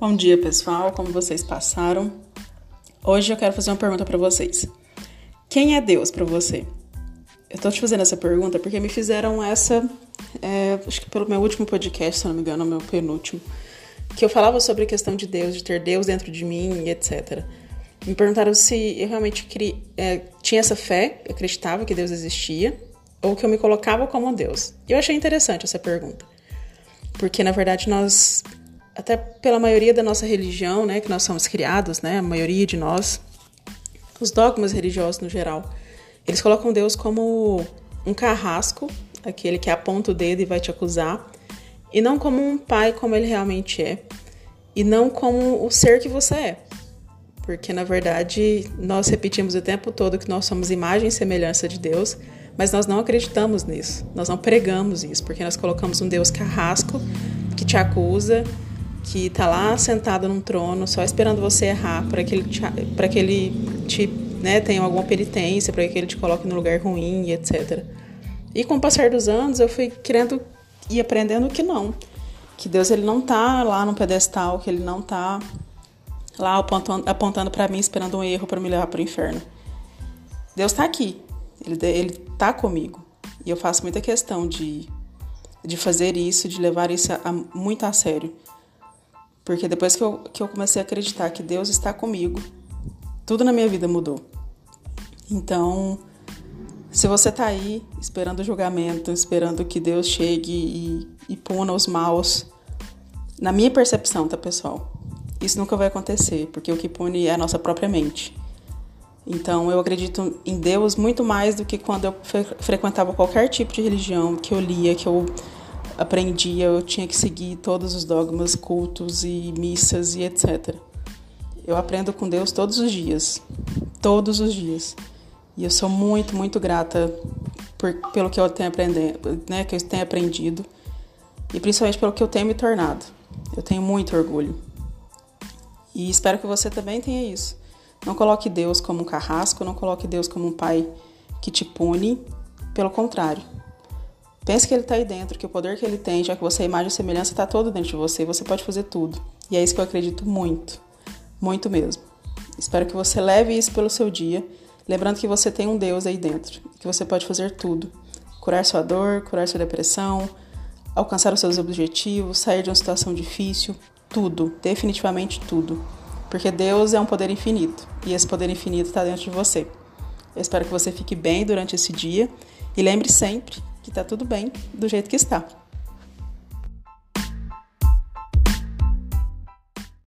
Bom dia, pessoal. Como vocês passaram? Hoje eu quero fazer uma pergunta para vocês. Quem é Deus para você? Eu tô te fazendo essa pergunta porque me fizeram essa, é, acho que pelo meu último podcast, se não me engano, meu penúltimo, que eu falava sobre a questão de Deus, de ter Deus dentro de mim e etc. Me perguntaram se eu realmente queria, é, tinha essa fé, acreditava que Deus existia, ou que eu me colocava como Deus. E eu achei interessante essa pergunta. Porque, na verdade, nós até pela maioria da nossa religião, né, que nós somos criados, né, a maioria de nós, os dogmas religiosos no geral, eles colocam Deus como um carrasco, aquele que aponta o dedo e vai te acusar, e não como um pai como ele realmente é, e não como o ser que você é. Porque na verdade nós repetimos o tempo todo que nós somos imagem e semelhança de Deus, mas nós não acreditamos nisso, nós não pregamos isso, porque nós colocamos um Deus carrasco que te acusa, que está lá sentado num trono só esperando você errar para que ele para que ele te né, tenha alguma penitência, para que ele te coloque no lugar ruim etc. E com o passar dos anos eu fui querendo e aprendendo que não, que Deus ele não está lá no pedestal, que ele não está lá apontando, apontando para mim esperando um erro para me levar para o inferno. Deus está aqui, ele ele está comigo e eu faço muita questão de de fazer isso, de levar isso a, muito a sério. Porque depois que eu, que eu comecei a acreditar que Deus está comigo, tudo na minha vida mudou. Então, se você está aí esperando o julgamento, esperando que Deus chegue e, e puna os maus, na minha percepção, tá, pessoal? Isso nunca vai acontecer, porque o que pune é a nossa própria mente. Então, eu acredito em Deus muito mais do que quando eu frequentava qualquer tipo de religião, que eu lia, que eu aprendia, eu tinha que seguir todos os dogmas, cultos e missas e etc. Eu aprendo com Deus todos os dias, todos os dias. E eu sou muito, muito grata por, pelo que eu tenho aprendido, né, que eu tenho aprendido e principalmente pelo que eu tenho me tornado. Eu tenho muito orgulho. E espero que você também tenha isso. Não coloque Deus como um carrasco, não coloque Deus como um pai que te pune. Pelo contrário, Pense que ele está aí dentro, que o poder que ele tem, já que você é imagem e semelhança, está todo dentro de você. Você pode fazer tudo. E é isso que eu acredito muito. Muito mesmo. Espero que você leve isso pelo seu dia, lembrando que você tem um Deus aí dentro, que você pode fazer tudo. Curar sua dor, curar sua depressão, alcançar os seus objetivos, sair de uma situação difícil, tudo, definitivamente tudo. Porque Deus é um poder infinito e esse poder infinito está dentro de você. Eu espero que você fique bem durante esse dia e lembre sempre que tá tudo bem do jeito que está.